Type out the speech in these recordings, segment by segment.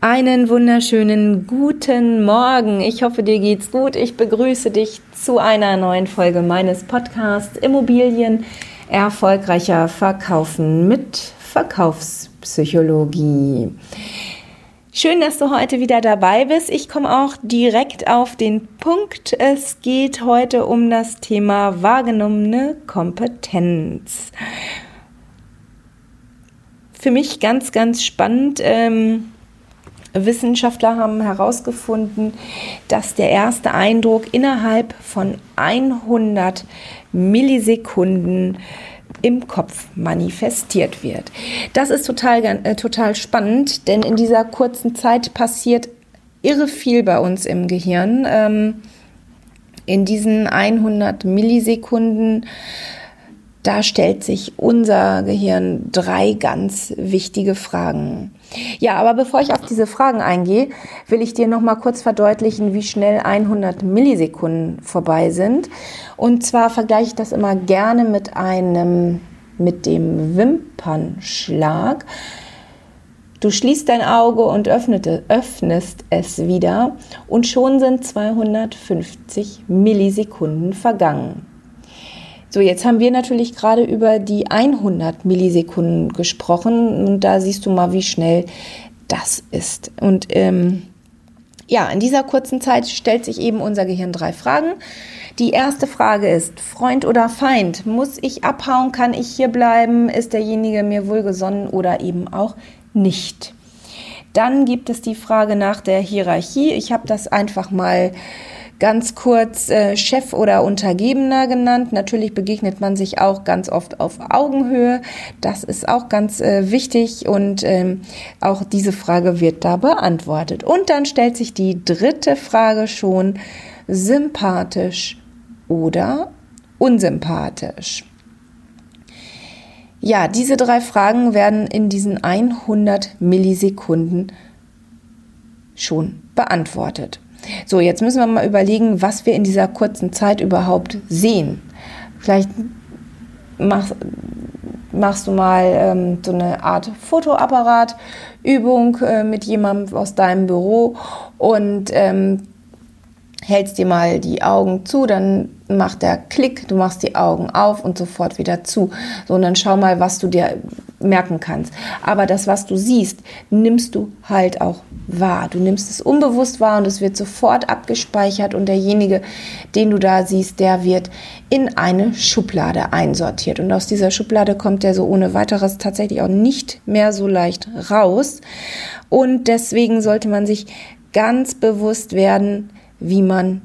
Einen wunderschönen guten Morgen. Ich hoffe, dir geht's gut. Ich begrüße dich zu einer neuen Folge meines Podcasts Immobilien erfolgreicher verkaufen mit Verkaufspsychologie. Schön, dass du heute wieder dabei bist. Ich komme auch direkt auf den Punkt. Es geht heute um das Thema wahrgenommene Kompetenz. Für mich ganz, ganz spannend. Ähm, Wissenschaftler haben herausgefunden, dass der erste Eindruck innerhalb von 100 Millisekunden im Kopf manifestiert wird. Das ist total, äh, total spannend, denn in dieser kurzen Zeit passiert irre viel bei uns im Gehirn. Ähm, in diesen 100 Millisekunden da stellt sich unser Gehirn drei ganz wichtige Fragen. Ja, aber bevor ich auf diese Fragen eingehe, will ich dir noch mal kurz verdeutlichen, wie schnell 100 Millisekunden vorbei sind. Und zwar vergleiche ich das immer gerne mit einem mit dem Wimpernschlag. Du schließt dein Auge und öffnete, öffnest es wieder und schon sind 250 Millisekunden vergangen. So, jetzt haben wir natürlich gerade über die 100 Millisekunden gesprochen und da siehst du mal, wie schnell das ist. Und ähm, ja, in dieser kurzen Zeit stellt sich eben unser Gehirn drei Fragen. Die erste Frage ist, Freund oder Feind? Muss ich abhauen? Kann ich hier bleiben? Ist derjenige mir wohlgesonnen oder eben auch nicht? Dann gibt es die Frage nach der Hierarchie. Ich habe das einfach mal ganz kurz äh, Chef oder Untergebener genannt. Natürlich begegnet man sich auch ganz oft auf Augenhöhe. Das ist auch ganz äh, wichtig und ähm, auch diese Frage wird da beantwortet. Und dann stellt sich die dritte Frage schon, sympathisch oder unsympathisch. Ja, diese drei Fragen werden in diesen 100 Millisekunden schon beantwortet. So, jetzt müssen wir mal überlegen, was wir in dieser kurzen Zeit überhaupt sehen. Vielleicht machst, machst du mal ähm, so eine Art Fotoapparatübung äh, mit jemandem aus deinem Büro und ähm, hältst dir mal die Augen zu, dann macht der Klick, du machst die Augen auf und sofort wieder zu. So, und dann schau mal, was du dir merken kannst. Aber das, was du siehst, nimmst du halt auch wahr. Du nimmst es unbewusst wahr und es wird sofort abgespeichert und derjenige, den du da siehst, der wird in eine Schublade einsortiert. Und aus dieser Schublade kommt der so ohne weiteres tatsächlich auch nicht mehr so leicht raus. Und deswegen sollte man sich ganz bewusst werden, wie man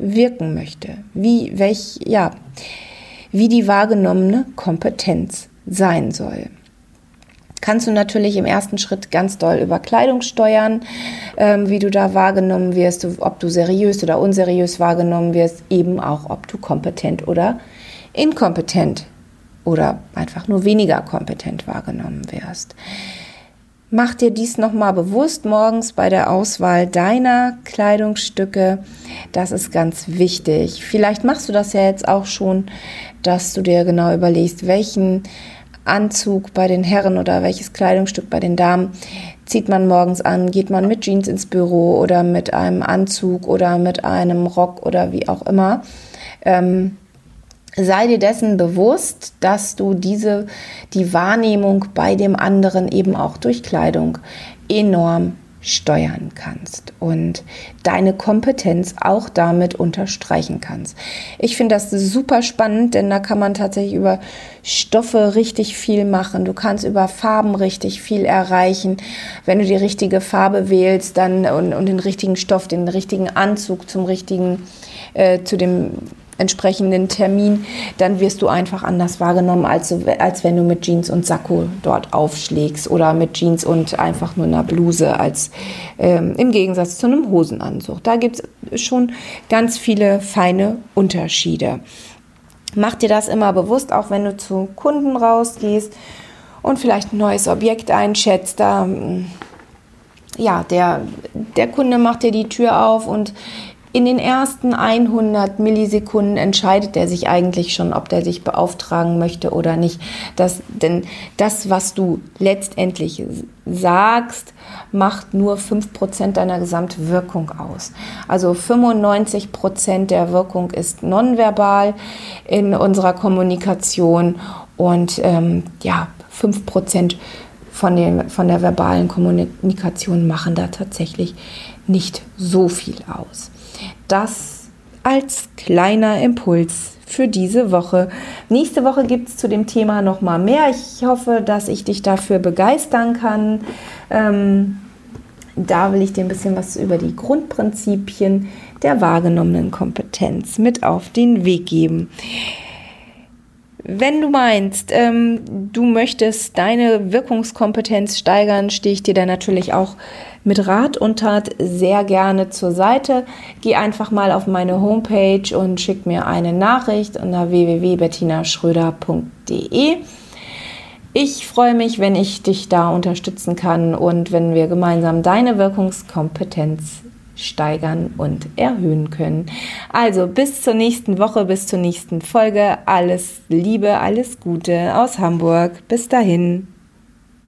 wirken möchte, wie welch ja, wie die wahrgenommene Kompetenz sein soll. Kannst du natürlich im ersten Schritt ganz doll über Kleidung steuern, ähm, wie du da wahrgenommen wirst, ob du seriös oder unseriös wahrgenommen wirst, eben auch, ob du kompetent oder inkompetent oder einfach nur weniger kompetent wahrgenommen wirst. Mach dir dies nochmal bewusst morgens bei der Auswahl deiner Kleidungsstücke. Das ist ganz wichtig. Vielleicht machst du das ja jetzt auch schon, dass du dir genau überlegst, welchen Anzug bei den Herren oder welches Kleidungsstück bei den Damen zieht man morgens an, geht man mit Jeans ins Büro oder mit einem Anzug oder mit einem Rock oder wie auch immer. Ähm, sei dir dessen bewusst, dass du diese, die Wahrnehmung bei dem anderen eben auch durch Kleidung enorm steuern kannst und deine Kompetenz auch damit unterstreichen kannst. Ich finde das super spannend, denn da kann man tatsächlich über Stoffe richtig viel machen. Du kannst über Farben richtig viel erreichen. Wenn du die richtige Farbe wählst, dann und, und den richtigen Stoff, den richtigen Anzug zum richtigen, äh, zu dem entsprechenden Termin, dann wirst du einfach anders wahrgenommen, als, als wenn du mit Jeans und Sakko dort aufschlägst oder mit Jeans und einfach nur einer Bluse als ähm, im Gegensatz zu einem Hosenanzug. Da gibt es schon ganz viele feine Unterschiede. Mach dir das immer bewusst, auch wenn du zu Kunden rausgehst und vielleicht ein neues Objekt einschätzt. Da, ja, der, der Kunde macht dir die Tür auf und in den ersten 100 Millisekunden entscheidet er sich eigentlich schon, ob der sich beauftragen möchte oder nicht. Das, denn das, was du letztendlich sagst, macht nur 5% deiner Gesamtwirkung aus. Also 95% der Wirkung ist nonverbal in unserer Kommunikation und ähm, ja, 5% von, den, von der verbalen Kommunikation machen da tatsächlich nicht so viel aus. Das als kleiner Impuls für diese Woche. Nächste Woche gibt es zu dem Thema noch mal mehr. Ich hoffe, dass ich dich dafür begeistern kann. Ähm, da will ich dir ein bisschen was über die Grundprinzipien der wahrgenommenen Kompetenz mit auf den Weg geben. Wenn du meinst, ähm, du möchtest deine Wirkungskompetenz steigern, stehe ich dir da natürlich auch mit Rat und Tat sehr gerne zur Seite. Geh einfach mal auf meine Homepage und schick mir eine Nachricht unter www.bettinaschröder.de. Ich freue mich, wenn ich dich da unterstützen kann und wenn wir gemeinsam deine Wirkungskompetenz steigern und erhöhen können. Also bis zur nächsten Woche, bis zur nächsten Folge. Alles Liebe, alles Gute aus Hamburg. Bis dahin.